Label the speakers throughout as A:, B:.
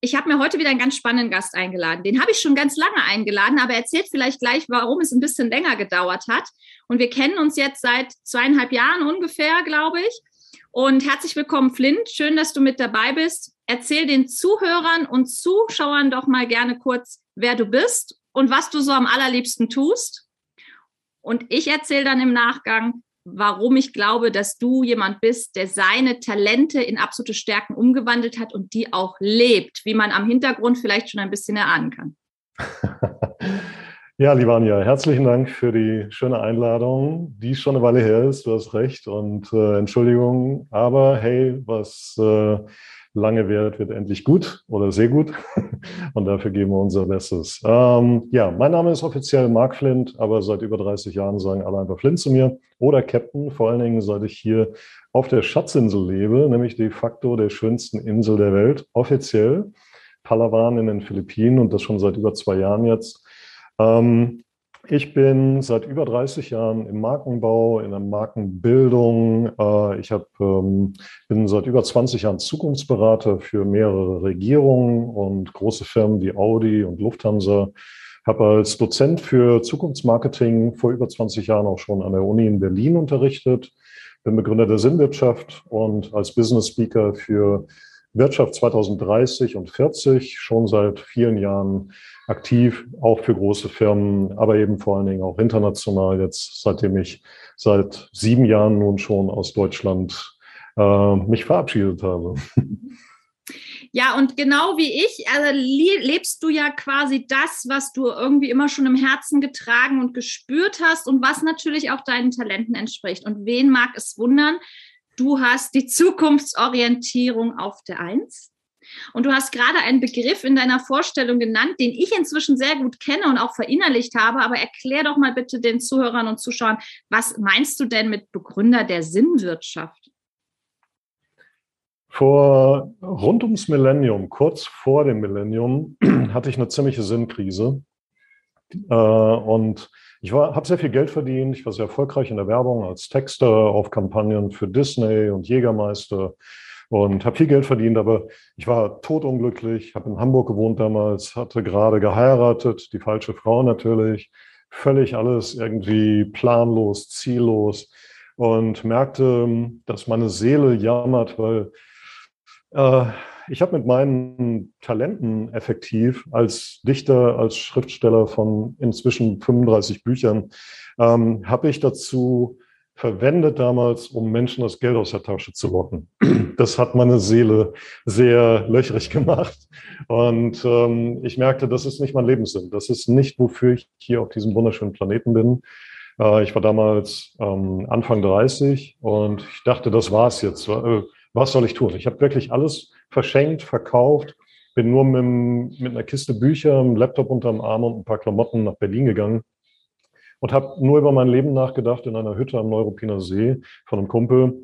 A: ich habe mir heute wieder einen ganz spannenden Gast eingeladen. Den habe ich schon ganz lange eingeladen, aber er erzählt vielleicht gleich, warum es ein bisschen länger gedauert hat. Und wir kennen uns jetzt seit zweieinhalb Jahren ungefähr, glaube ich. Und herzlich willkommen, Flint. Schön, dass du mit dabei bist. Erzähl den Zuhörern und Zuschauern doch mal gerne kurz, wer du bist und was du so am allerliebsten tust. Und ich erzähle dann im Nachgang, warum ich glaube, dass du jemand bist, der seine Talente in absolute Stärken umgewandelt hat und die auch lebt, wie man am Hintergrund vielleicht schon ein bisschen erahnen kann.
B: Ja, Livania, herzlichen Dank für die schöne Einladung, die schon eine Weile her ist, du hast recht und äh, Entschuldigung, aber hey, was äh, lange währt, wird endlich gut oder sehr gut. Und dafür geben wir unser Bestes. Ähm, ja, mein Name ist offiziell Mark Flint, aber seit über 30 Jahren sagen alle einfach Flint zu mir oder Captain, vor allen Dingen seit ich hier auf der Schatzinsel lebe, nämlich de facto der schönsten Insel der Welt, offiziell. Palawan in den Philippinen und das schon seit über zwei Jahren jetzt. Ähm, ich bin seit über 30 Jahren im Markenbau, in der Markenbildung. Äh, ich hab, ähm, bin seit über 20 Jahren Zukunftsberater für mehrere Regierungen und große Firmen wie Audi und Lufthansa. Habe als Dozent für Zukunftsmarketing vor über 20 Jahren auch schon an der Uni in Berlin unterrichtet. Bin Begründer der Sinnwirtschaft und als Business Speaker für Wirtschaft 2030 und 40 schon seit vielen Jahren aktiv, auch für große Firmen, aber eben vor allen Dingen auch international jetzt, seitdem ich seit sieben Jahren nun schon aus Deutschland äh, mich verabschiedet habe.
A: Ja, und genau wie ich, also lebst du ja quasi das, was du irgendwie immer schon im Herzen getragen und gespürt hast und was natürlich auch deinen Talenten entspricht. Und wen mag es wundern? Du hast die Zukunftsorientierung auf der Eins. Und du hast gerade einen Begriff in deiner Vorstellung genannt, den ich inzwischen sehr gut kenne und auch verinnerlicht habe. Aber erklär doch mal bitte den Zuhörern und Zuschauern, was meinst du denn mit Begründer der Sinnwirtschaft?
B: Vor rund ums Millennium, kurz vor dem Millennium, hatte ich eine ziemliche Sinnkrise. Äh, und ich habe sehr viel Geld verdient. Ich war sehr erfolgreich in der Werbung als Texter auf Kampagnen für Disney und Jägermeister und habe viel Geld verdient, aber ich war totunglücklich, habe in Hamburg gewohnt damals, hatte gerade geheiratet, die falsche Frau natürlich, völlig alles irgendwie planlos, ziellos und merkte, dass meine Seele jammert, weil äh, ich habe mit meinen Talenten effektiv als Dichter, als Schriftsteller von inzwischen 35 Büchern, ähm, habe ich dazu verwendet damals, um Menschen das Geld aus der Tasche zu locken. Das hat meine Seele sehr löchrig gemacht. Und ähm, ich merkte, das ist nicht mein Lebenssinn. Das ist nicht, wofür ich hier auf diesem wunderschönen Planeten bin. Äh, ich war damals ähm, Anfang 30 und ich dachte, das war's jetzt. Äh, was soll ich tun? Ich habe wirklich alles verschenkt, verkauft, bin nur mit, mit einer Kiste Bücher, einem Laptop unterm Arm und ein paar Klamotten nach Berlin gegangen und habe nur über mein Leben nachgedacht in einer Hütte am Neuruppiner See von einem Kumpel.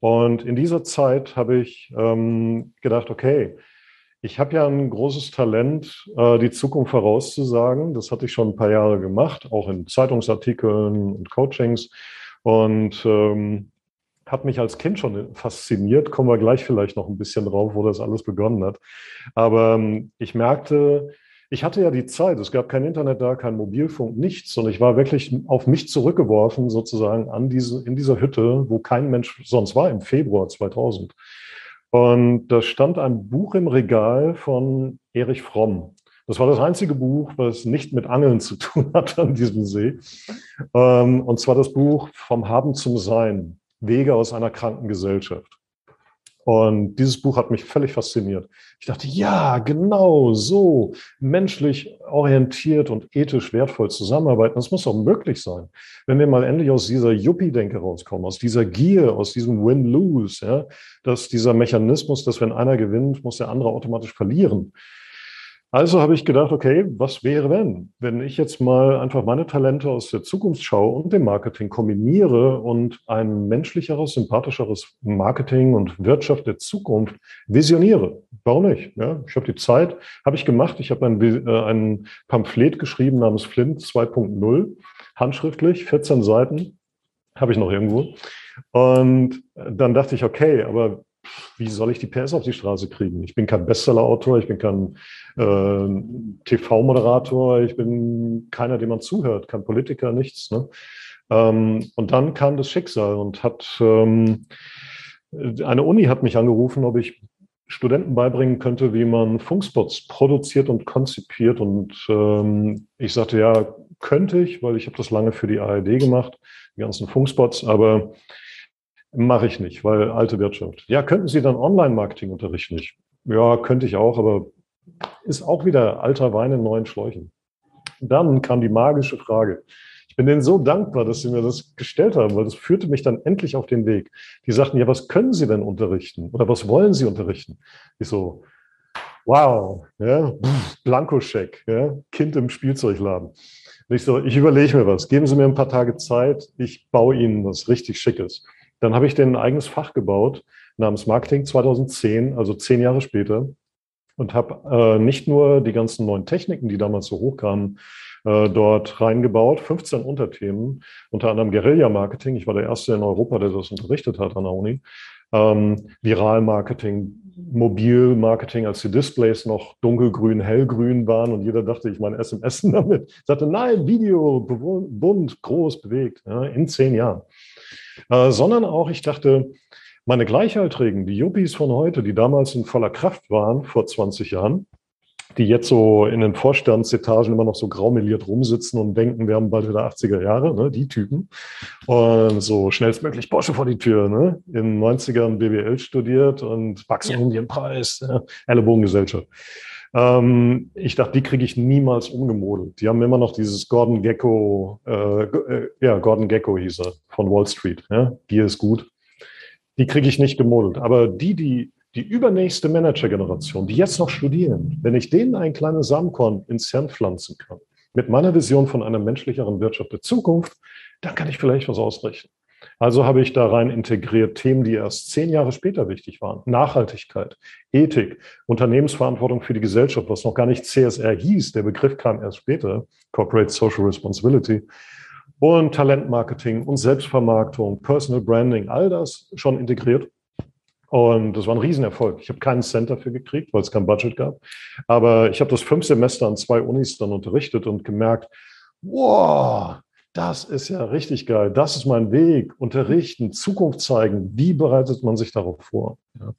B: Und in dieser Zeit habe ich ähm, gedacht, okay, ich habe ja ein großes Talent, äh, die Zukunft vorauszusagen. Das hatte ich schon ein paar Jahre gemacht, auch in Zeitungsartikeln und Coachings. Und ähm, hat mich als Kind schon fasziniert. Kommen wir gleich vielleicht noch ein bisschen drauf, wo das alles begonnen hat. Aber ähm, ich merkte, ich hatte ja die Zeit, es gab kein Internet da, kein Mobilfunk, nichts. Und ich war wirklich auf mich zurückgeworfen, sozusagen an diese, in dieser Hütte, wo kein Mensch sonst war, im Februar 2000. Und da stand ein Buch im Regal von Erich Fromm. Das war das einzige Buch, was nicht mit Angeln zu tun hatte an diesem See. Ähm, und zwar das Buch Vom Haben zum Sein, Wege aus einer kranken Gesellschaft. Und dieses Buch hat mich völlig fasziniert. Ich dachte, ja, genau so menschlich orientiert und ethisch wertvoll zusammenarbeiten. Das muss doch möglich sein. Wenn wir mal endlich aus dieser Yuppie-Denke rauskommen, aus dieser Gier, aus diesem Win-Lose, ja, dass dieser Mechanismus, dass wenn einer gewinnt, muss der andere automatisch verlieren. Also habe ich gedacht, okay, was wäre wenn, wenn ich jetzt mal einfach meine Talente aus der Zukunftsschau und dem Marketing kombiniere und ein menschlicheres, sympathischeres Marketing und Wirtschaft der Zukunft visioniere? Warum nicht? Ja, ich habe die Zeit, habe ich gemacht. Ich habe ein, äh, ein Pamphlet geschrieben namens Flint 2.0, handschriftlich, 14 Seiten, habe ich noch irgendwo. Und dann dachte ich, okay, aber wie soll ich die PS auf die Straße kriegen? Ich bin kein Bestseller-Autor, ich bin kein äh, TV-Moderator, ich bin keiner, dem man zuhört, kein Politiker, nichts. Ne? Ähm, und dann kam das Schicksal und hat ähm, eine Uni hat mich angerufen, ob ich Studenten beibringen könnte, wie man Funkspots produziert und konzipiert. Und ähm, ich sagte, ja, könnte ich, weil ich habe das lange für die ARD gemacht, die ganzen Funkspots, aber Mache ich nicht, weil alte Wirtschaft. Ja, könnten Sie dann Online-Marketing unterrichten? Ich, ja, könnte ich auch, aber ist auch wieder alter Wein in neuen Schläuchen. Dann kam die magische Frage. Ich bin denen so dankbar, dass Sie mir das gestellt haben, weil das führte mich dann endlich auf den Weg. Die sagten, ja, was können Sie denn unterrichten? Oder was wollen Sie unterrichten? Ich so, wow, ja, Blankoscheck, ja, Kind im Spielzeugladen. Und ich so, ich überlege mir was. Geben Sie mir ein paar Tage Zeit. Ich baue Ihnen was richtig Schickes. Dann habe ich den ein eigenes Fach gebaut namens Marketing 2010, also zehn Jahre später, und habe äh, nicht nur die ganzen neuen Techniken, die damals so hochkamen, äh, dort reingebaut, 15 Unterthemen, unter anderem Guerilla-Marketing. Ich war der Erste in Europa, der das unterrichtet hat an der Uni. Ähm, Viral-Marketing, Mobil-Marketing, als die Displays noch dunkelgrün, hellgrün waren und jeder dachte, ich meine SMS damit. Ich sagte, nein, Video, bunt, groß, bewegt, ja, in zehn Jahren. Äh, sondern auch, ich dachte, meine Gleichaltrigen, die Yuppies von heute, die damals in voller Kraft waren, vor 20 Jahren, die jetzt so in den Vorstandsetagen immer noch so graumeliert rumsitzen und denken, wir haben bald wieder 80er Jahre, ne, die Typen. Und so schnellstmöglich Porsche vor die Tür, ne? In den 90ern BWL studiert und Maximilienpreis, ja, Ellenbogengesellschaft. Ähm, ich dachte, die kriege ich niemals umgemodelt. Die haben immer noch dieses Gordon Gecko, äh, äh, ja, Gordon Gecko hieß er, von Wall Street. Ja? Die ist gut. Die kriege ich nicht gemodelt. Aber die, die, die übernächste Manager-Generation, die jetzt noch studieren, wenn ich denen ein kleines Samenkorn ins Hirn pflanzen kann, mit meiner Vision von einer menschlicheren Wirtschaft der Zukunft, dann kann ich vielleicht was ausrichten. Also habe ich da rein integriert Themen, die erst zehn Jahre später wichtig waren. Nachhaltigkeit, Ethik, Unternehmensverantwortung für die Gesellschaft, was noch gar nicht CSR hieß. Der Begriff kam erst später. Corporate Social Responsibility. Und Talentmarketing und Selbstvermarktung, Personal Branding, all das schon integriert. Und das war ein Riesenerfolg. Ich habe keinen Cent dafür gekriegt, weil es kein Budget gab. Aber ich habe das fünf Semester an zwei Unis dann unterrichtet und gemerkt, wow, das ist ja richtig geil. Das ist mein Weg. Unterrichten, Zukunft zeigen. Wie bereitet man sich darauf vor? Ja.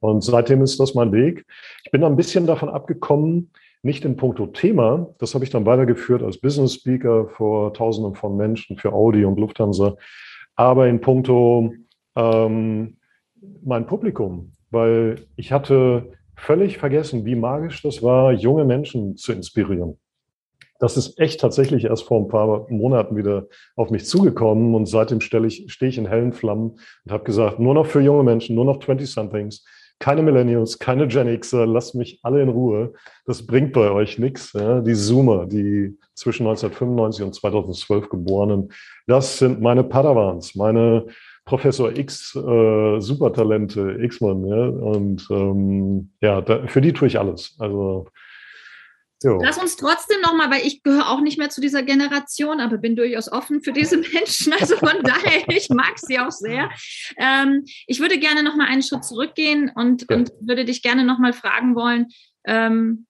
B: Und seitdem ist das mein Weg. Ich bin ein bisschen davon abgekommen, nicht in puncto Thema. Das habe ich dann weitergeführt als Business Speaker vor Tausenden von Menschen für Audi und Lufthansa. Aber in puncto ähm, mein Publikum, weil ich hatte völlig vergessen, wie magisch das war, junge Menschen zu inspirieren das ist echt tatsächlich erst vor ein paar Monaten wieder auf mich zugekommen und seitdem stelle ich, stehe ich in hellen Flammen und habe gesagt, nur noch für junge Menschen, nur noch 20-somethings, keine Millennials, keine Gen Xer, lasst mich alle in Ruhe. Das bringt bei euch nichts. Ja? Die Zoomer, die zwischen 1995 und 2012 geborenen, das sind meine Padawans, meine Professor X äh, Supertalente, X-Mann. Ja? Und ähm, ja, da, für die tue ich alles. Also
A: so. Lass uns trotzdem nochmal, weil ich gehöre auch nicht mehr zu dieser Generation, aber bin durchaus offen für diese Menschen. Also von daher, ich mag sie auch sehr. Ähm, ich würde gerne nochmal einen Schritt zurückgehen und, ja. und würde dich gerne nochmal fragen wollen. Ähm,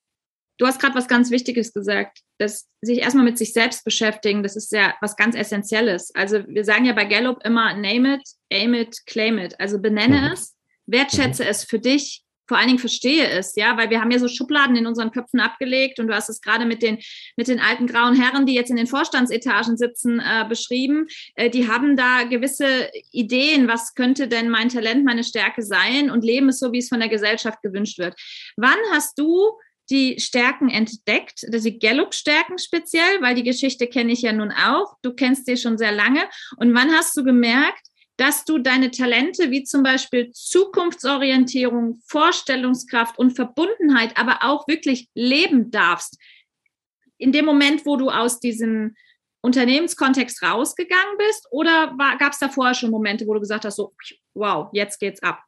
A: du hast gerade was ganz Wichtiges gesagt, dass sich erstmal mit sich selbst beschäftigen, das ist ja was ganz Essentielles. Also wir sagen ja bei Gallup immer, name it, aim it, claim it. Also benenne mhm. es, wertschätze mhm. es für dich vor allen Dingen verstehe es, ja, weil wir haben ja so Schubladen in unseren Köpfen abgelegt und du hast es gerade mit den, mit den alten grauen Herren, die jetzt in den Vorstandsetagen sitzen, äh, beschrieben. Äh, die haben da gewisse Ideen, was könnte denn mein Talent, meine Stärke sein und leben es so, wie es von der Gesellschaft gewünscht wird. Wann hast du die Stärken entdeckt, die Gallup-Stärken speziell, weil die Geschichte kenne ich ja nun auch. Du kennst sie schon sehr lange. Und wann hast du gemerkt, dass du deine Talente wie zum Beispiel Zukunftsorientierung, Vorstellungskraft und Verbundenheit aber auch wirklich leben darfst. In dem Moment, wo du aus diesem Unternehmenskontext rausgegangen bist oder gab es da vorher schon Momente, wo du gesagt hast, so, wow, jetzt geht's ab?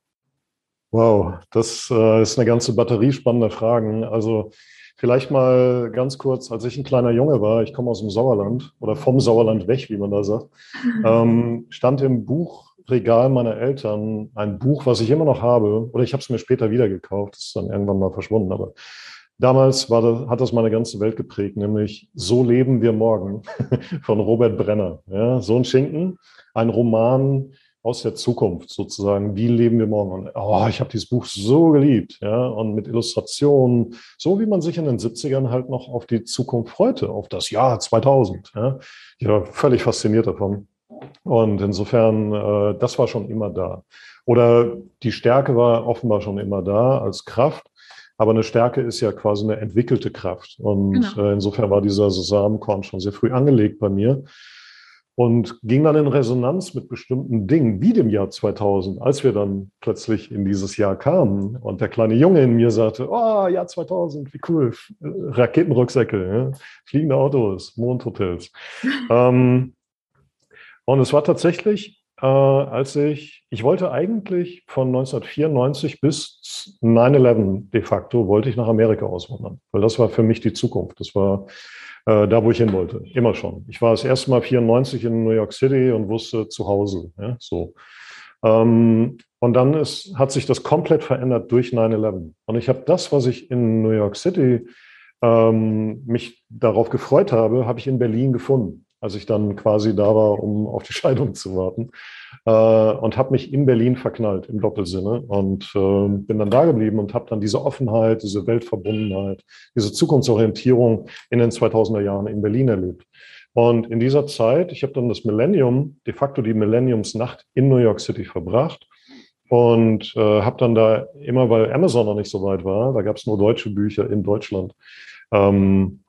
B: Wow, das äh, ist eine ganze Batterie spannender Fragen. Also vielleicht mal ganz kurz, als ich ein kleiner Junge war, ich komme aus dem Sauerland oder vom Sauerland weg, wie man da sagt, ähm, stand im Buchregal meiner Eltern ein Buch, was ich immer noch habe, oder ich habe es mir später wieder gekauft, ist dann irgendwann mal verschwunden, aber damals war das, hat das meine ganze Welt geprägt, nämlich So leben wir morgen von Robert Brenner. Ja, so ein Schinken, ein Roman, aus der Zukunft sozusagen. Wie leben wir morgen? Und oh, ich habe dieses Buch so geliebt, ja, und mit Illustrationen, so wie man sich in den 70ern halt noch auf die Zukunft freute, auf das Jahr 2000. Ja. Ich war völlig fasziniert davon. Und insofern, äh, das war schon immer da. Oder die Stärke war offenbar schon immer da als Kraft. Aber eine Stärke ist ja quasi eine entwickelte Kraft. Und genau. äh, insofern war dieser Samenkorn schon sehr früh angelegt bei mir und ging dann in Resonanz mit bestimmten Dingen, wie dem Jahr 2000, als wir dann plötzlich in dieses Jahr kamen und der kleine Junge in mir sagte, oh, Jahr 2000, wie cool, Raketenrucksäcke, ja? fliegende Autos, Mondhotels. ähm, und es war tatsächlich, äh, als ich, ich wollte eigentlich von 1994 bis 9-11 de facto, wollte ich nach Amerika auswandern, weil das war für mich die Zukunft. Das war äh, da, wo ich hin wollte. Immer schon. Ich war das erste Mal 94 in New York City und wusste zu Hause. Ja, so. Ähm, und dann ist, hat sich das komplett verändert durch 9-11. Und ich habe das, was ich in New York City ähm, mich darauf gefreut habe, habe ich in Berlin gefunden als ich dann quasi da war, um auf die Scheidung zu warten. Äh, und habe mich in Berlin verknallt im Doppelsinne und äh, bin dann da geblieben und habe dann diese Offenheit, diese Weltverbundenheit, diese Zukunftsorientierung in den 2000er Jahren in Berlin erlebt. Und in dieser Zeit, ich habe dann das Millennium, de facto die Millenniumsnacht in New York City verbracht und äh, habe dann da immer, weil Amazon noch nicht so weit war, da gab es nur deutsche Bücher in Deutschland, ähm,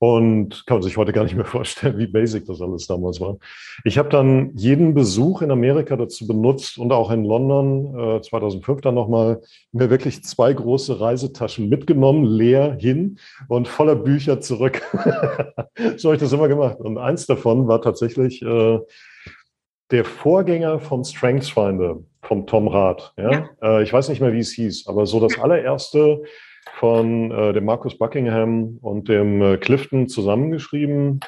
B: und kann man sich heute gar nicht mehr vorstellen, wie basic das alles damals war. Ich habe dann jeden Besuch in Amerika dazu benutzt und auch in London äh, 2005 dann nochmal mir wirklich zwei große Reisetaschen mitgenommen, leer hin und voller Bücher zurück. so habe ich das immer gemacht. Und eins davon war tatsächlich äh, der Vorgänger vom StrengthsFinder, vom Tom Rath. Ja? ja. Äh, ich weiß nicht mehr, wie es hieß, aber so das allererste von äh, dem Markus Buckingham und dem äh, Clifton zusammengeschrieben.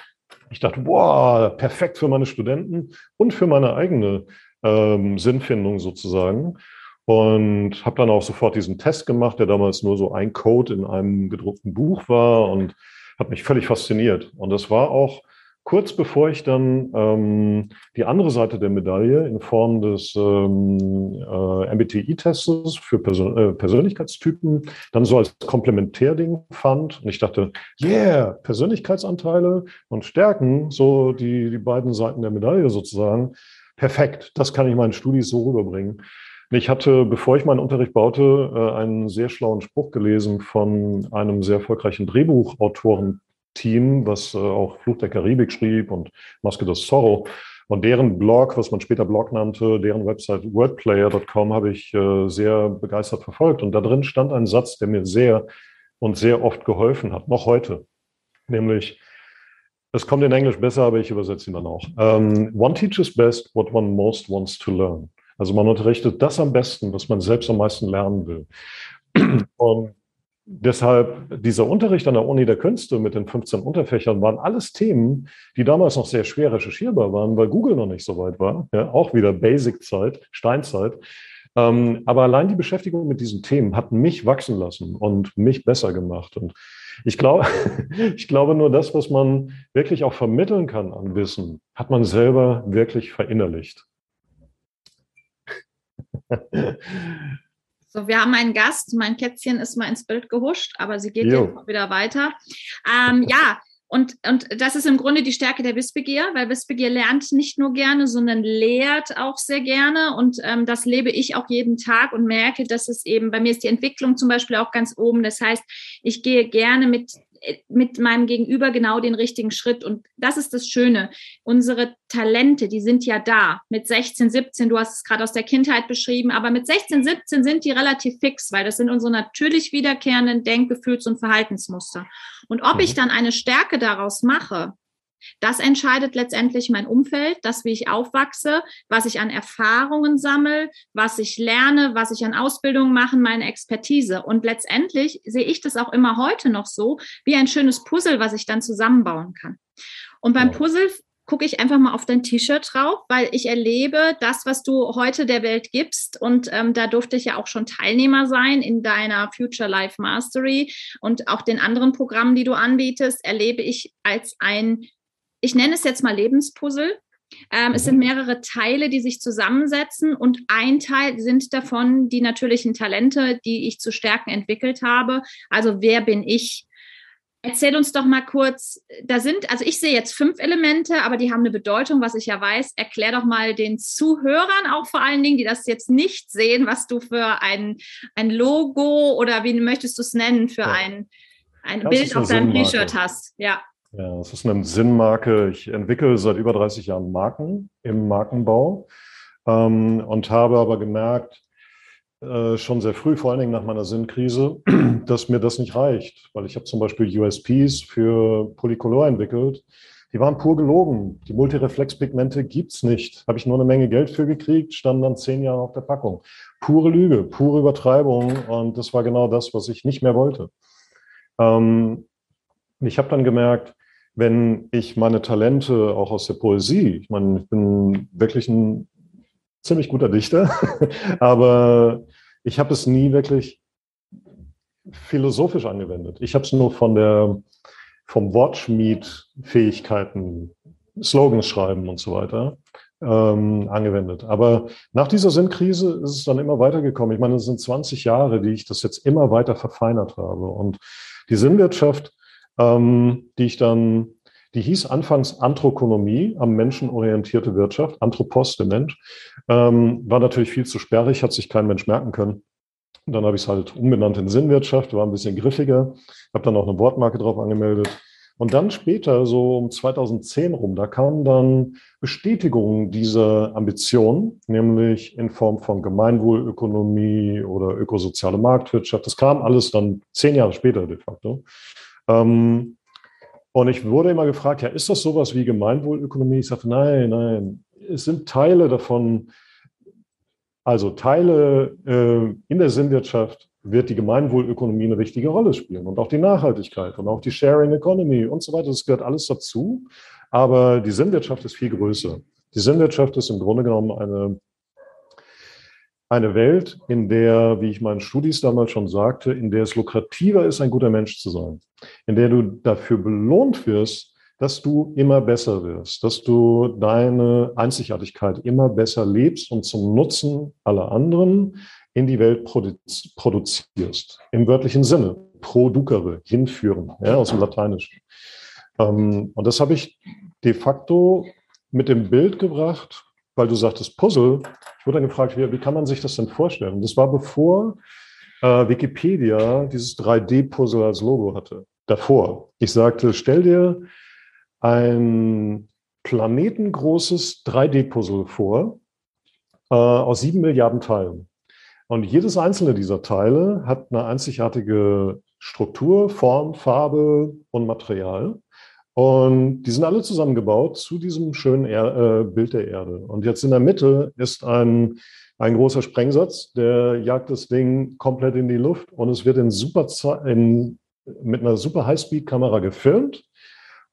B: Ich dachte, boah, perfekt für meine Studenten und für meine eigene ähm, Sinnfindung sozusagen. Und habe dann auch sofort diesen Test gemacht, der damals nur so ein Code in einem gedruckten Buch war und hat mich völlig fasziniert. Und das war auch kurz bevor ich dann ähm, die andere Seite der Medaille in Form des ähm, äh, MBTI-Tests für Persön äh, Persönlichkeitstypen dann so als Komplementärding fand. Und ich dachte, yeah, Persönlichkeitsanteile und Stärken, so die, die beiden Seiten der Medaille sozusagen. Perfekt, das kann ich meinen Studis so rüberbringen. Ich hatte, bevor ich meinen Unterricht baute, äh, einen sehr schlauen Spruch gelesen von einem sehr erfolgreichen Drehbuchautoren Team, was äh, auch Fluch der Karibik schrieb und Maske des Zorro. Und deren Blog, was man später Blog nannte, deren Website wordplayer.com habe ich äh, sehr begeistert verfolgt. Und da drin stand ein Satz, der mir sehr und sehr oft geholfen hat, noch heute. Nämlich, es kommt in Englisch besser, aber ich übersetze ihn dann auch. Um, one teaches best what one most wants to learn. Also man unterrichtet das am besten, was man selbst am meisten lernen will. Und Deshalb dieser Unterricht an der Uni der Künste mit den 15 Unterfächern waren alles Themen, die damals noch sehr schwer recherchierbar waren, weil Google noch nicht so weit war. Ja, auch wieder Basic-Zeit, Steinzeit. Ähm, aber allein die Beschäftigung mit diesen Themen hat mich wachsen lassen und mich besser gemacht. Und ich glaube, ich glaube nur das, was man wirklich auch vermitteln kann an Wissen, hat man selber wirklich verinnerlicht.
A: So, wir haben einen Gast. Mein Kätzchen ist mal ins Bild gehuscht, aber sie geht jo. jetzt wieder weiter. Ähm, ja, und, und das ist im Grunde die Stärke der Wissbegier, weil Wissbegier lernt nicht nur gerne, sondern lehrt auch sehr gerne. Und ähm, das lebe ich auch jeden Tag und merke, dass es eben, bei mir ist die Entwicklung zum Beispiel auch ganz oben. Das heißt, ich gehe gerne mit mit meinem Gegenüber genau den richtigen Schritt. Und das ist das Schöne. Unsere Talente, die sind ja da. Mit 16, 17, du hast es gerade aus der Kindheit beschrieben, aber mit 16, 17 sind die relativ fix, weil das sind unsere natürlich wiederkehrenden Denk-, Gefühls- und Verhaltensmuster. Und ob ich mhm. dann eine Stärke daraus mache, das entscheidet letztendlich mein Umfeld, das, wie ich aufwachse, was ich an Erfahrungen sammle, was ich lerne, was ich an Ausbildung mache, meine Expertise. Und letztendlich sehe ich das auch immer heute noch so wie ein schönes Puzzle, was ich dann zusammenbauen kann. Und beim Puzzle gucke ich einfach mal auf dein T-Shirt drauf, weil ich erlebe das, was du heute der Welt gibst. Und ähm, da durfte ich ja auch schon Teilnehmer sein in deiner Future Life Mastery und auch den anderen Programmen, die du anbietest, erlebe ich als ein ich nenne es jetzt mal Lebenspuzzle. Ähm, es sind mhm. mehrere Teile, die sich zusammensetzen und ein Teil sind davon die natürlichen Talente, die ich zu stärken entwickelt habe. Also wer bin ich? Erzähl uns doch mal kurz, da sind, also ich sehe jetzt fünf Elemente, aber die haben eine Bedeutung, was ich ja weiß. Erklär doch mal den Zuhörern auch vor allen Dingen, die das jetzt nicht sehen, was du für ein, ein Logo oder wie möchtest du es nennen, für ja. ein, ein Bild auf deinem T-Shirt hast. Ja.
B: Ja, es ist eine Sinnmarke. Ich entwickle seit über 30 Jahren Marken im Markenbau ähm, und habe aber gemerkt, äh, schon sehr früh, vor allen Dingen nach meiner Sinnkrise, dass mir das nicht reicht, weil ich habe zum Beispiel USPs für Polycolor entwickelt. Die waren pur gelogen. Die Multireflexpigmente gibt's nicht. Habe ich nur eine Menge Geld für gekriegt, standen dann zehn Jahre auf der Packung. Pure Lüge, pure Übertreibung und das war genau das, was ich nicht mehr wollte. Ähm, ich habe dann gemerkt, wenn ich meine Talente auch aus der Poesie, ich meine, ich bin wirklich ein ziemlich guter Dichter, aber ich habe es nie wirklich philosophisch angewendet. Ich habe es nur von der vom Wortschmied-Fähigkeiten, Slogans schreiben und so weiter ähm, angewendet. Aber nach dieser Sinnkrise ist es dann immer weitergekommen. Ich meine, es sind 20 Jahre, die ich das jetzt immer weiter verfeinert habe. Und die Sinnwirtschaft ähm, die ich dann, die hieß anfangs Anthrokonomie, am Menschen orientierte Wirtschaft, Anthropos, der Mensch, ähm, war natürlich viel zu sperrig, hat sich kein Mensch merken können. Dann habe ich es halt umbenannt in Sinnwirtschaft, war ein bisschen griffiger, habe dann auch eine Wortmarke drauf angemeldet. Und dann später, so um 2010 rum, da kamen dann Bestätigungen dieser Ambition, nämlich in Form von Gemeinwohlökonomie oder ökosoziale Marktwirtschaft. Das kam alles dann zehn Jahre später de facto. Ähm, und ich wurde immer gefragt, ja, ist das sowas wie Gemeinwohlökonomie? Ich sagte, nein, nein, es sind Teile davon, also Teile äh, in der Sinnwirtschaft wird die Gemeinwohlökonomie eine wichtige Rolle spielen und auch die Nachhaltigkeit und auch die Sharing Economy und so weiter. Das gehört alles dazu. Aber die Sinnwirtschaft ist viel größer. Die Sinnwirtschaft ist im Grunde genommen eine eine Welt, in der, wie ich meinen Studis damals schon sagte, in der es lukrativer ist, ein guter Mensch zu sein, in der du dafür belohnt wirst, dass du immer besser wirst, dass du deine Einzigartigkeit immer besser lebst und zum Nutzen aller anderen in die Welt produzierst. Im wörtlichen Sinne, producere, hinführen, ja, aus dem Lateinischen. Ähm, und das habe ich de facto mit dem Bild gebracht, weil du sagtest Puzzle. Ich wurde dann gefragt, wie, wie kann man sich das denn vorstellen? Das war bevor äh, Wikipedia dieses 3D-Puzzle als Logo hatte. Davor. Ich sagte, stell dir ein planetengroßes 3D-Puzzle vor äh, aus sieben Milliarden Teilen. Und jedes einzelne dieser Teile hat eine einzigartige Struktur, Form, Farbe und Material. Und die sind alle zusammengebaut zu diesem schönen er äh, Bild der Erde. Und jetzt in der Mitte ist ein, ein großer Sprengsatz, der jagt das Ding komplett in die Luft und es wird in super in, mit einer super Highspeed-Kamera gefilmt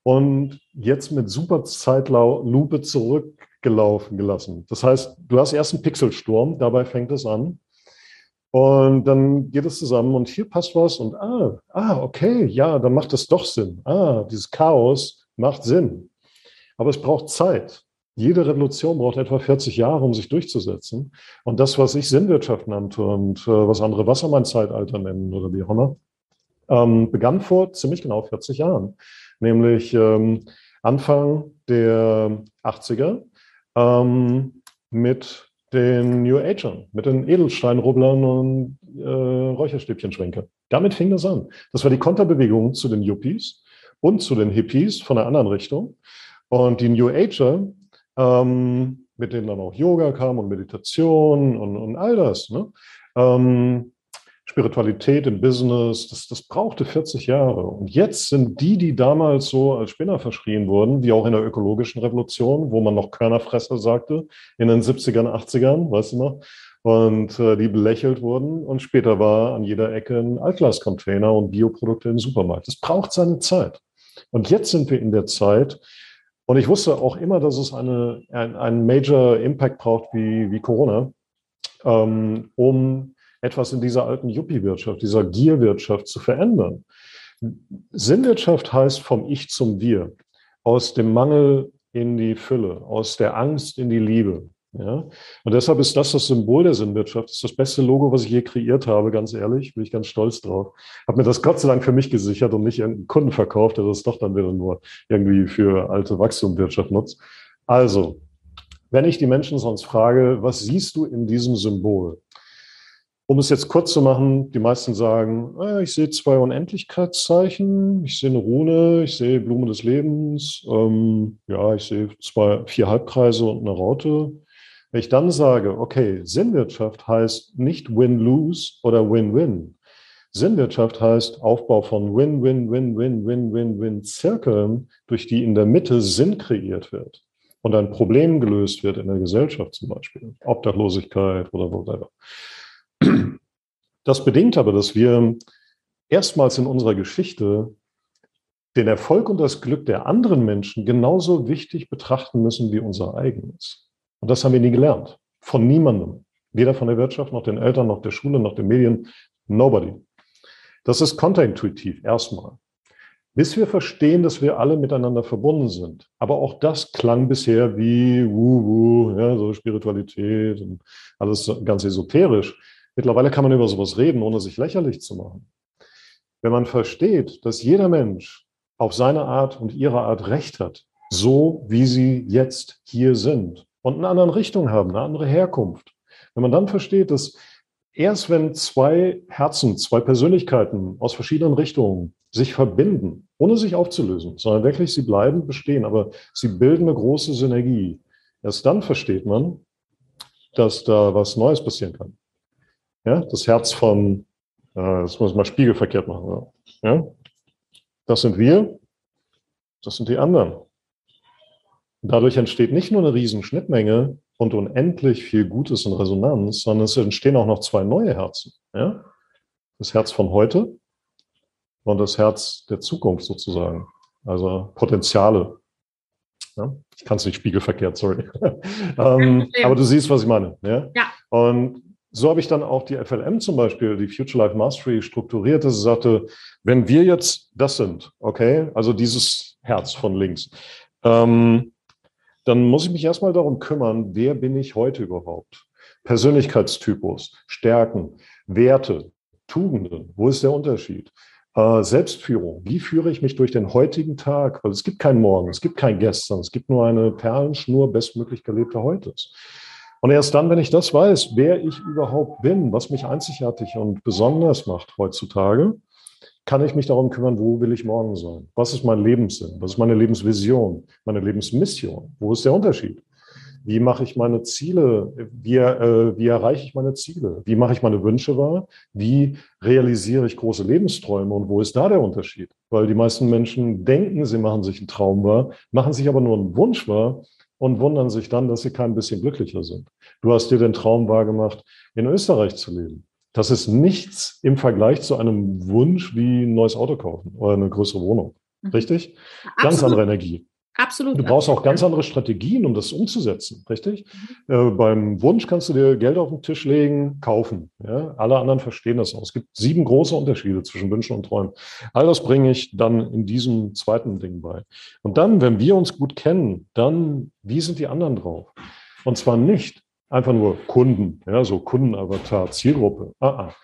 B: und jetzt mit super Zeitlupe zurückgelaufen gelassen. Das heißt, du hast erst einen Pixelsturm, dabei fängt es an. Und dann geht es zusammen und hier passt was und ah, ah, okay, ja, dann macht es doch Sinn. Ah, dieses Chaos macht Sinn. Aber es braucht Zeit. Jede Revolution braucht etwa 40 Jahre, um sich durchzusetzen. Und das, was ich Sinnwirtschaft nannte und äh, was andere Wassermann-Zeitalter nennen oder wie auch immer, ähm, begann vor ziemlich genau 40 Jahren. Nämlich ähm, Anfang der 80er ähm, mit den New Agern, mit den Edelsteinrubblern und äh, Räucherstäbchenschränke. Damit fing das an. Das war die Konterbewegung zu den Yuppies und zu den Hippies von der anderen Richtung. Und die New Ager, ähm, mit denen dann auch Yoga kam und Meditation und, und all das, ne? ähm, Spiritualität im Business, das, das brauchte 40 Jahre. Und jetzt sind die, die damals so als Spinner verschrien wurden, wie auch in der ökologischen Revolution, wo man noch Körnerfresser sagte, in den 70ern, 80ern, weißt du noch, und äh, die belächelt wurden. Und später war an jeder Ecke ein Altglascontainer und Bioprodukte im Supermarkt. Das braucht seine Zeit. Und jetzt sind wir in der Zeit, und ich wusste auch immer, dass es eine, ein, einen Major Impact braucht wie, wie Corona, ähm, um etwas in dieser alten Yuppie-Wirtschaft, dieser Gierwirtschaft zu verändern. Sinnwirtschaft heißt vom Ich zum Wir, aus dem Mangel in die Fülle, aus der Angst in die Liebe. Ja? Und deshalb ist das das Symbol der Sinnwirtschaft. Das ist das beste Logo, was ich je kreiert habe, ganz ehrlich. Bin ich ganz stolz drauf. Habe mir das Gott sei Dank für mich gesichert und nicht irgendeinen Kunden verkauft, der das doch dann wieder nur irgendwie für alte Wachstumwirtschaft nutzt. Also, wenn ich die Menschen sonst frage, was siehst du in diesem Symbol? Um es jetzt kurz zu machen, die meisten sagen, äh, ich sehe zwei Unendlichkeitszeichen, ich sehe eine Rune, ich sehe Blume des Lebens, ähm, ja, ich sehe zwei, vier Halbkreise und eine Raute. Wenn ich dann sage, okay, Sinnwirtschaft heißt nicht Win-Lose oder Win-Win. Sinnwirtschaft heißt Aufbau von Win-Win-Win-Win-Win-Win-Win-Zirkeln, durch die in der Mitte Sinn kreiert wird und ein Problem gelöst wird in der Gesellschaft zum Beispiel, Obdachlosigkeit oder whatever. Das bedingt aber, dass wir erstmals in unserer Geschichte den Erfolg und das Glück der anderen Menschen genauso wichtig betrachten müssen wie unser eigenes. Und das haben wir nie gelernt. Von niemandem. Weder von der Wirtschaft, noch den Eltern, noch der Schule, noch den Medien. Nobody. Das ist kontraintuitiv erstmal. Bis wir verstehen, dass wir alle miteinander verbunden sind. Aber auch das klang bisher wie Wuhu, ja, so Spiritualität und alles ganz esoterisch. Mittlerweile kann man über sowas reden, ohne sich lächerlich zu machen. Wenn man versteht, dass jeder Mensch auf seine Art und ihre Art Recht hat, so wie sie jetzt hier sind und eine andere Richtung haben, eine andere Herkunft. Wenn man dann versteht, dass erst wenn zwei Herzen, zwei Persönlichkeiten aus verschiedenen Richtungen sich verbinden, ohne sich aufzulösen, sondern wirklich sie bleiben bestehen, aber sie bilden eine große Synergie, erst dann versteht man, dass da was Neues passieren kann. Ja, das Herz von, äh, das muss man spiegelverkehrt machen. Ja? Das sind wir, das sind die anderen. Dadurch entsteht nicht nur eine riesen Schnittmenge und unendlich viel Gutes in Resonanz, sondern es entstehen auch noch zwei neue Herzen. Ja? Das Herz von heute und das Herz der Zukunft sozusagen. Also Potenziale. Ja? Ich kann es nicht spiegelverkehrt, sorry. ähm, aber du siehst, was ich meine. Ja.
A: ja.
B: Und so habe ich dann auch die FLM zum Beispiel, die Future Life Mastery, strukturiert, dass sie sagte, wenn wir jetzt das sind, okay, also dieses Herz von links, ähm, dann muss ich mich erstmal darum kümmern, wer bin ich heute überhaupt? Persönlichkeitstypus, Stärken, Werte, Tugenden, wo ist der Unterschied? Äh, Selbstführung, wie führe ich mich durch den heutigen Tag? Weil es gibt keinen Morgen, es gibt kein Gestern, es gibt nur eine Perlenschnur bestmöglich gelebter Heutes. Und erst dann, wenn ich das weiß, wer ich überhaupt bin, was mich einzigartig und besonders macht heutzutage, kann ich mich darum kümmern, wo will ich morgen sein? Was ist mein Lebenssinn? Was ist meine Lebensvision? Meine Lebensmission? Wo ist der Unterschied? Wie mache ich meine Ziele? Wie, äh, wie erreiche ich meine Ziele? Wie mache ich meine Wünsche wahr? Wie realisiere ich große Lebensträume? Und wo ist da der Unterschied? Weil die meisten Menschen denken, sie machen sich einen Traum wahr, machen sich aber nur einen Wunsch wahr und wundern sich dann, dass sie kein bisschen glücklicher sind. Du hast dir den Traum wahrgemacht, in Österreich zu leben. Das ist nichts im Vergleich zu einem Wunsch wie ein neues Auto kaufen oder eine größere Wohnung. Mhm. Richtig? Absolut. Ganz andere Energie.
A: Absolut.
B: Du brauchst auch ganz andere Strategien, um das umzusetzen, richtig? Mhm. Äh, beim Wunsch kannst du dir Geld auf den Tisch legen, kaufen. Ja? Alle anderen verstehen das auch. Es gibt sieben große Unterschiede zwischen Wünschen und Träumen. All das bringe ich dann in diesem zweiten Ding bei. Und dann, wenn wir uns gut kennen, dann, wie sind die anderen drauf? Und zwar nicht einfach nur Kunden, ja, so Kundenavatar, Zielgruppe. Ah, ah.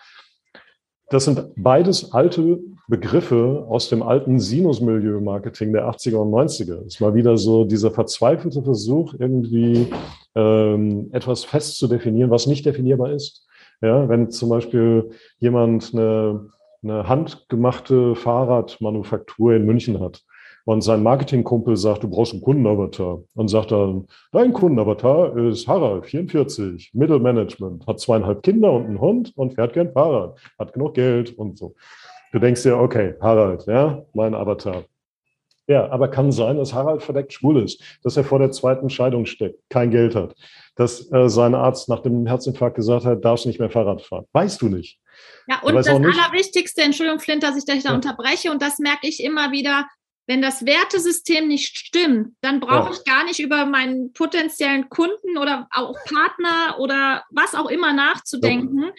B: Das sind beides alte Begriffe aus dem alten Sinus-Milieu-Marketing der 80er und 90er. Das ist mal wieder so dieser verzweifelte Versuch, irgendwie ähm, etwas fest zu definieren, was nicht definierbar ist. Ja, wenn zum Beispiel jemand eine, eine handgemachte Fahrradmanufaktur in München hat und sein Marketingkumpel sagt, du brauchst einen Kundenavatar. Und sagt dann, dein Kundenavatar ist Harald, 44, Mittelmanagement, hat zweieinhalb Kinder und einen Hund und fährt gern Fahrrad, hat genug Geld und so. Du denkst dir, okay, Harald, ja, mein Avatar. Ja, aber kann sein, dass Harald verdeckt schwul ist, dass er vor der zweiten Scheidung steckt, kein Geld hat, dass äh, sein Arzt nach dem Herzinfarkt gesagt hat, darfst nicht mehr Fahrrad fahren. Weißt du nicht.
A: Ja, und das Allerwichtigste, Entschuldigung, Flint, dass ich dich da ja. unterbreche, und das merke ich immer wieder, wenn das Wertesystem nicht stimmt, dann brauche ich gar nicht über meinen potenziellen Kunden oder auch Partner oder was auch immer nachzudenken.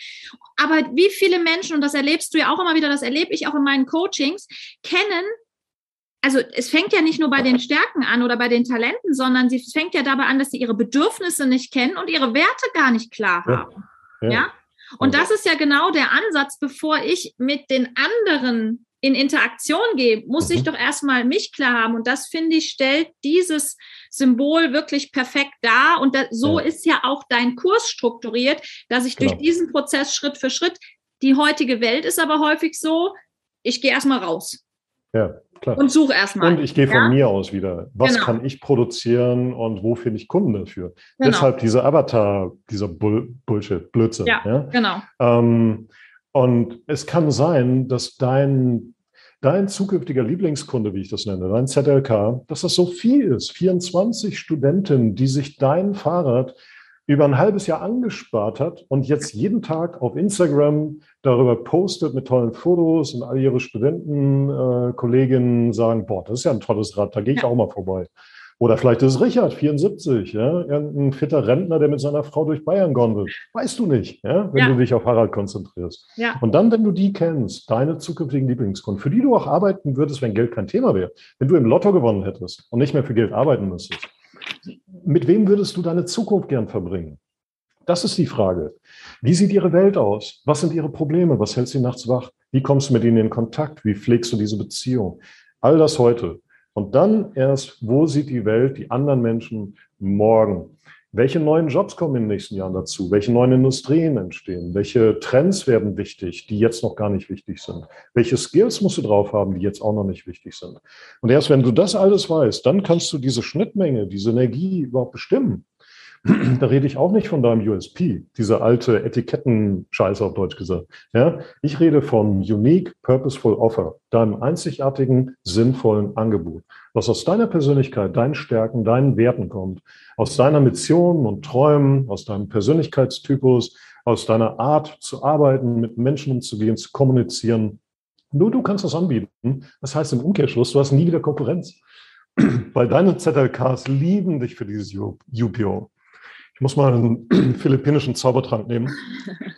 A: Aber wie viele Menschen, und das erlebst du ja auch immer wieder, das erlebe ich auch in meinen Coachings, kennen also es fängt ja nicht nur bei den Stärken an oder bei den Talenten, sondern sie fängt ja dabei an, dass sie ihre Bedürfnisse nicht kennen und ihre Werte gar nicht klar haben. Ja. ja? Und das ist ja genau der Ansatz, bevor ich mit den anderen in Interaktion gehe, muss ich mhm. doch erstmal mich klar haben. Und das, finde ich, stellt dieses Symbol wirklich perfekt dar. Und da, so ja. ist ja auch dein Kurs strukturiert, dass ich genau. durch diesen Prozess Schritt für Schritt, die heutige Welt ist aber häufig so, ich gehe erstmal raus.
B: Ja, klar.
A: Und suche erstmal.
B: Und ich gehe von ja? mir aus wieder. Was genau. kann ich produzieren und wo finde ich Kunden dafür? Genau. Deshalb dieser Avatar, dieser Bull Bullshit, Blödsinn.
A: Ja, ja? genau.
B: Ähm, und es kann sein, dass dein, dein zukünftiger Lieblingskunde, wie ich das nenne, dein ZLK, dass das so viel ist. 24 Studenten, die sich dein Fahrrad über ein halbes Jahr angespart hat und jetzt jeden Tag auf Instagram darüber postet mit tollen Fotos und all ihre Studentenkolleginnen äh, sagen, boah, das ist ja ein tolles Rad, da gehe ich auch mal vorbei. Oder vielleicht ist es Richard, 74, ja, irgendein fitter Rentner, der mit seiner Frau durch Bayern gondelt. Weißt du nicht, ja, wenn ja. du dich auf Harald konzentrierst. Ja. Und dann, wenn du die kennst, deine zukünftigen Lieblingskunden, für die du auch arbeiten würdest, wenn Geld kein Thema wäre, wenn du im Lotto gewonnen hättest und nicht mehr für Geld arbeiten müsstest, mit wem würdest du deine Zukunft gern verbringen? Das ist die Frage. Wie sieht ihre Welt aus? Was sind ihre Probleme? Was hält sie nachts wach? Wie kommst du mit ihnen in Kontakt? Wie pflegst du diese Beziehung? All das heute. Und dann erst, wo sieht die Welt die anderen Menschen morgen? Welche neuen Jobs kommen in den nächsten Jahren dazu? Welche neuen Industrien entstehen? Welche Trends werden wichtig, die jetzt noch gar nicht wichtig sind? Welche Skills musst du drauf haben, die jetzt auch noch nicht wichtig sind? Und erst wenn du das alles weißt, dann kannst du diese Schnittmenge, diese Energie überhaupt bestimmen da rede ich auch nicht von deinem USP, diese alte Etikettenscheiße auf Deutsch gesagt. Ja, ich rede von Unique Purposeful Offer, deinem einzigartigen, sinnvollen Angebot, was aus deiner Persönlichkeit, deinen Stärken, deinen Werten kommt, aus deiner Mission und Träumen, aus deinem Persönlichkeitstypus, aus deiner Art zu arbeiten, mit Menschen umzugehen, zu kommunizieren. Nur du kannst das anbieten. Das heißt im Umkehrschluss, du hast nie wieder Konkurrenz. Weil deine ZLKs lieben dich für dieses UPO. Ich muss mal einen philippinischen Zaubertrank nehmen.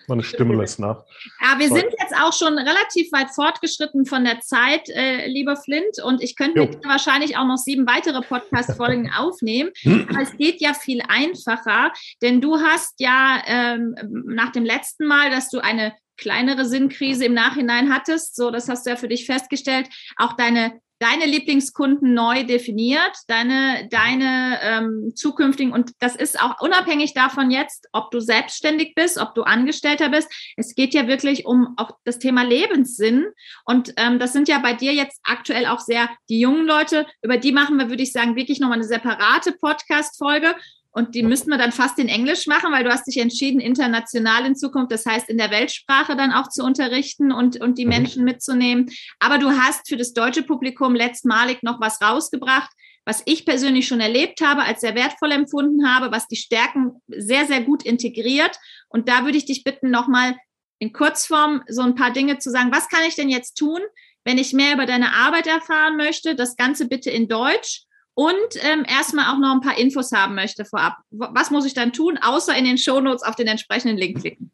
B: Meine Stimme lässt nach.
A: Ja, wir sind jetzt auch schon relativ weit fortgeschritten von der Zeit, äh, lieber Flint. Und ich könnte mit wahrscheinlich auch noch sieben weitere Podcast-Folgen aufnehmen. Aber es geht ja viel einfacher, denn du hast ja ähm, nach dem letzten Mal, dass du eine kleinere Sinnkrise im Nachhinein hattest, so das hast du ja für dich festgestellt, auch deine deine Lieblingskunden neu definiert, deine, deine ähm, zukünftigen, und das ist auch unabhängig davon jetzt, ob du selbstständig bist, ob du Angestellter bist. Es geht ja wirklich um auch das Thema Lebenssinn. Und ähm, das sind ja bei dir jetzt aktuell auch sehr die jungen Leute, über die machen wir, würde ich sagen, wirklich nochmal eine separate Podcast-Folge. Und die müssten wir dann fast in Englisch machen, weil du hast dich entschieden, international in Zukunft, das heißt in der Weltsprache dann auch zu unterrichten und, und die mhm. Menschen mitzunehmen. Aber du hast für das deutsche Publikum letztmalig noch was rausgebracht, was ich persönlich schon erlebt habe, als sehr wertvoll empfunden habe, was die Stärken sehr, sehr gut integriert. Und da würde ich dich bitten, nochmal in Kurzform so ein paar Dinge zu sagen. Was kann ich denn jetzt tun, wenn ich mehr über deine Arbeit erfahren möchte? Das Ganze bitte in Deutsch und ähm, erstmal auch noch ein paar Infos haben möchte vorab. Was muss ich dann tun, außer in den Shownotes auf den entsprechenden Link klicken?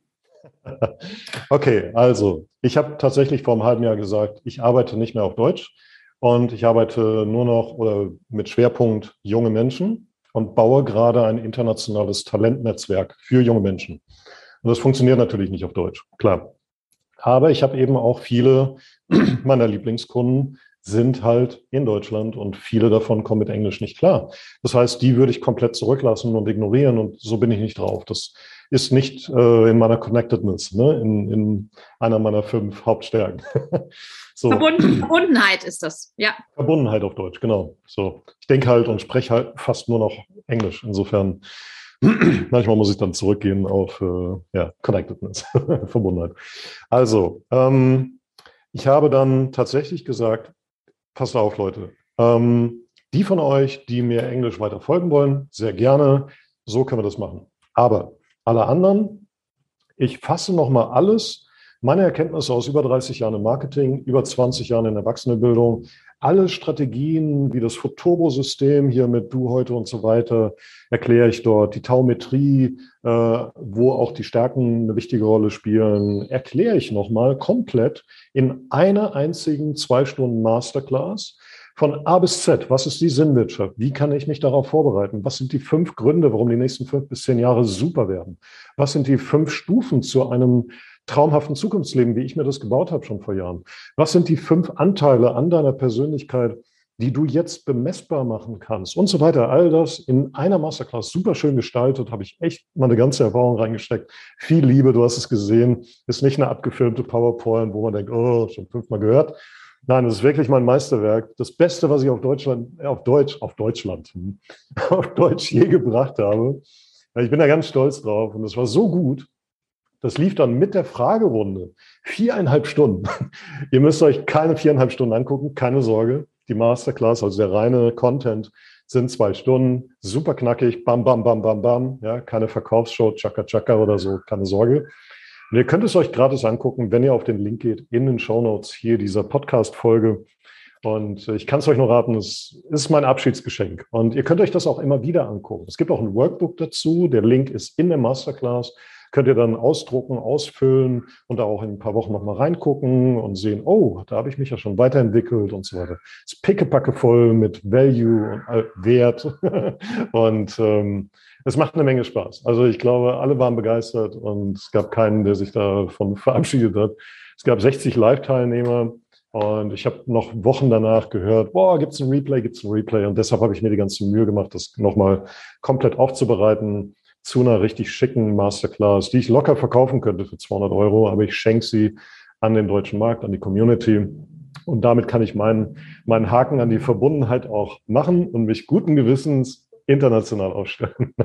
B: Okay, also ich habe tatsächlich vor einem halben Jahr gesagt, ich arbeite nicht mehr auf Deutsch und ich arbeite nur noch oder mit Schwerpunkt junge Menschen und baue gerade ein internationales Talentnetzwerk für junge Menschen. Und das funktioniert natürlich nicht auf Deutsch, klar. Aber ich habe eben auch viele meiner Lieblingskunden sind halt in Deutschland und viele davon kommen mit Englisch nicht klar. Das heißt, die würde ich komplett zurücklassen und ignorieren und so bin ich nicht drauf. Das ist nicht äh, in meiner Connectedness, ne? in, in einer meiner fünf Hauptstärken.
A: so. Verbundenheit ist das, ja.
B: Verbundenheit auf Deutsch, genau. So, ich denke halt und spreche halt fast nur noch Englisch. Insofern manchmal muss ich dann zurückgehen auf äh, ja, Connectedness, Verbundenheit. Also, ähm, ich habe dann tatsächlich gesagt, passt auf, Leute. Ähm, die von euch, die mir Englisch weiter folgen wollen, sehr gerne. So können wir das machen. Aber alle anderen, ich fasse nochmal alles, meine Erkenntnisse aus über 30 Jahren im Marketing, über 20 Jahren in Erwachsenenbildung, alle Strategien wie das Turbo-System hier mit Du heute und so weiter erkläre ich dort. Die Taumetrie, äh, wo auch die Stärken eine wichtige Rolle spielen, erkläre ich nochmal komplett in einer einzigen zwei Stunden Masterclass von A bis Z, was ist die Sinnwirtschaft? Wie kann ich mich darauf vorbereiten? Was sind die fünf Gründe, warum die nächsten fünf bis zehn Jahre super werden? Was sind die fünf Stufen zu einem traumhaften Zukunftsleben, wie ich mir das gebaut habe schon vor Jahren? Was sind die fünf Anteile an deiner Persönlichkeit, die du jetzt bemessbar machen kannst und so weiter. All das in einer Masterclass super schön gestaltet, habe ich echt mal eine ganze Erfahrung reingesteckt. Viel Liebe, du hast es gesehen, ist nicht eine abgefilmte PowerPoint, wo man denkt, oh, schon fünfmal gehört, Nein, das ist wirklich mein Meisterwerk. Das Beste, was ich auf Deutschland, auf Deutsch, auf Deutschland, hm, auf Deutsch je gebracht habe. Ich bin da ganz stolz drauf. Und es war so gut. Das lief dann mit der Fragerunde. Viereinhalb Stunden. Ihr müsst euch keine viereinhalb Stunden angucken, keine Sorge. Die Masterclass, also der reine Content, sind zwei Stunden. Super knackig. Bam, bam, bam, bam, bam. Ja, keine Verkaufsshow, Chaka Chaka oder so, keine Sorge. Und ihr könnt es euch gratis angucken, wenn ihr auf den Link geht in den Show Notes hier dieser Podcast-Folge. Und ich kann es euch nur raten, es ist mein Abschiedsgeschenk. Und ihr könnt euch das auch immer wieder angucken. Es gibt auch ein Workbook dazu. Der Link ist in der Masterclass. Könnt ihr dann ausdrucken, ausfüllen und da auch in ein paar Wochen nochmal reingucken und sehen, oh, da habe ich mich ja schon weiterentwickelt und so weiter. Es ist pickepacke voll mit Value und Wert. und ähm, es macht eine Menge Spaß. Also ich glaube, alle waren begeistert und es gab keinen, der sich davon verabschiedet hat. Es gab 60 Live-Teilnehmer und ich habe noch Wochen danach gehört, boah, gibt es ein Replay, gibt es ein Replay. Und deshalb habe ich mir die ganze Mühe gemacht, das nochmal komplett aufzubereiten zu einer richtig schicken Masterclass, die ich locker verkaufen könnte für 200 Euro, aber ich schenke sie an den deutschen Markt, an die Community. Und damit kann ich meinen, meinen Haken an die Verbundenheit auch machen und mich guten Gewissens international aufstellen.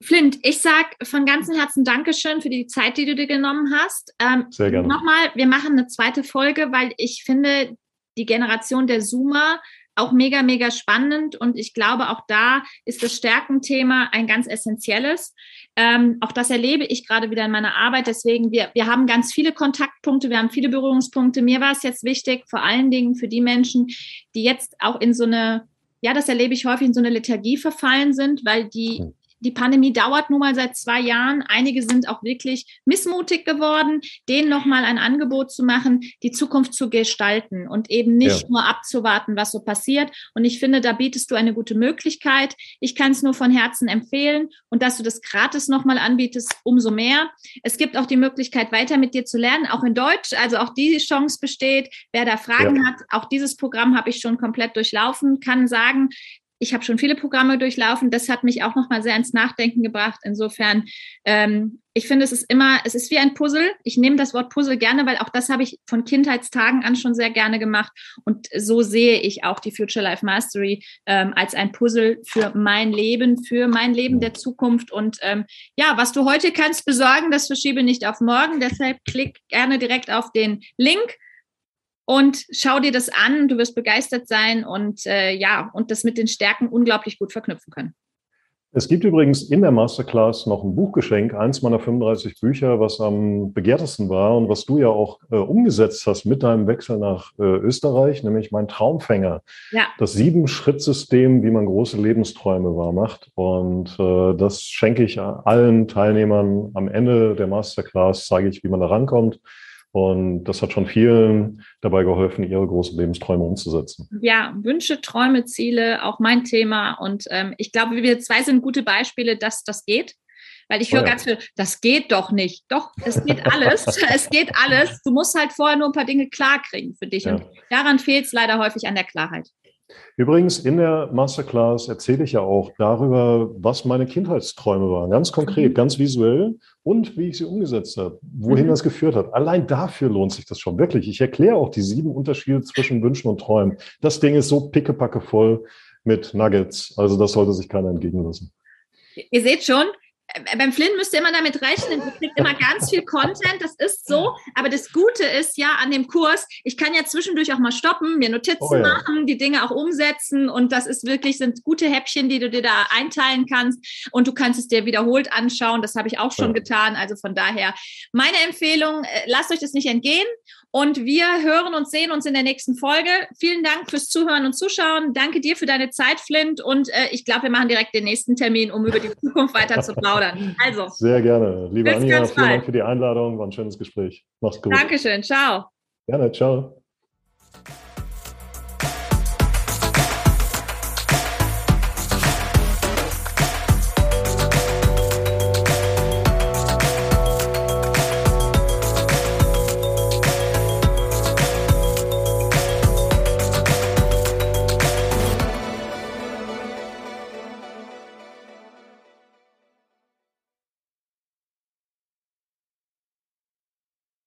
A: Flint, ich sage von ganzem Herzen Dankeschön für die Zeit, die du dir genommen hast.
B: Ähm, Sehr gerne.
A: Nochmal, wir machen eine zweite Folge, weil ich finde, die Generation der Zoomer auch mega, mega spannend und ich glaube, auch da ist das Stärkenthema ein ganz essentielles. Ähm, auch das erlebe ich gerade wieder in meiner Arbeit. Deswegen, wir, wir haben ganz viele Kontaktpunkte, wir haben viele Berührungspunkte. Mir war es jetzt wichtig, vor allen Dingen für die Menschen, die jetzt auch in so eine ja, das erlebe ich häufig in so eine Lethargie verfallen sind, weil die die Pandemie dauert nun mal seit zwei Jahren. Einige sind auch wirklich missmutig geworden, denen nochmal ein Angebot zu machen, die Zukunft zu gestalten und eben nicht ja. nur abzuwarten, was so passiert. Und ich finde, da bietest du eine gute Möglichkeit. Ich kann es nur von Herzen empfehlen und dass du das gratis nochmal anbietest, umso mehr. Es gibt auch die Möglichkeit, weiter mit dir zu lernen, auch in Deutsch. Also auch die Chance besteht. Wer da Fragen ja. hat, auch dieses Programm habe ich schon komplett durchlaufen, kann sagen, ich habe schon viele Programme durchlaufen. Das hat mich auch nochmal sehr ins Nachdenken gebracht. Insofern, ähm, ich finde, es ist immer, es ist wie ein Puzzle. Ich nehme das Wort Puzzle gerne, weil auch das habe ich von Kindheitstagen an schon sehr gerne gemacht. Und so sehe ich auch die Future Life Mastery ähm, als ein Puzzle für mein Leben, für mein Leben der Zukunft. Und ähm, ja, was du heute kannst besorgen, das verschiebe nicht auf morgen. Deshalb klick gerne direkt auf den Link und schau dir das an, du wirst begeistert sein und äh, ja, und das mit den Stärken unglaublich gut verknüpfen können.
B: Es gibt übrigens in der Masterclass noch ein Buchgeschenk, eins meiner 35 Bücher, was am begehrtesten war und was du ja auch äh, umgesetzt hast mit deinem Wechsel nach äh, Österreich, nämlich mein Traumfänger. Ja. Das Sieben-Schritt-System, wie man große Lebensträume wahr macht. Und äh, das schenke ich allen Teilnehmern am Ende der Masterclass, zeige ich, wie man da rankommt. Und das hat schon vielen dabei geholfen, ihre großen Lebensträume umzusetzen.
A: Ja, Wünsche, Träume, Ziele, auch mein Thema. Und ähm, ich glaube, wir zwei sind gute Beispiele, dass das geht. Weil ich höre oh ja. ganz viel, das geht doch nicht. Doch, es geht alles. es geht alles. Du musst halt vorher nur ein paar Dinge klarkriegen für dich. Ja. Und daran fehlt es leider häufig an der Klarheit.
B: Übrigens, in der Masterclass erzähle ich ja auch darüber, was meine Kindheitsträume waren. Ganz konkret, mhm. ganz visuell und wie ich sie umgesetzt habe, wohin mhm. das geführt hat. Allein dafür lohnt sich das schon wirklich. Ich erkläre auch die sieben Unterschiede zwischen Wünschen und Träumen. Das Ding ist so pickepacke voll mit Nuggets. Also das sollte sich keiner entgegen lassen.
A: Ihr seht schon, beim Flynn müsst ihr immer damit rechnen, ihr kriegt immer ganz viel Content, das ist so. Aber das Gute ist ja an dem Kurs, ich kann ja zwischendurch auch mal stoppen, mir Notizen oh ja. machen, die Dinge auch umsetzen und das ist wirklich, sind gute Häppchen, die du dir da einteilen kannst und du kannst es dir wiederholt anschauen. Das habe ich auch schon ja. getan. Also von daher meine Empfehlung, äh, lasst euch das nicht entgehen und wir hören und sehen uns in der nächsten Folge. Vielen Dank fürs Zuhören und Zuschauen. Danke dir für deine Zeit, Flint. Und äh, ich glaube, wir machen direkt den nächsten Termin, um über die Zukunft weiter zu plaudern. Also.
B: Sehr gerne. Liebe Anja, vielen Dank für die Einladung. War ein schönes Gespräch. Mach's gut.
A: Dankeschön. Ciao.
B: Gerne. Ciao.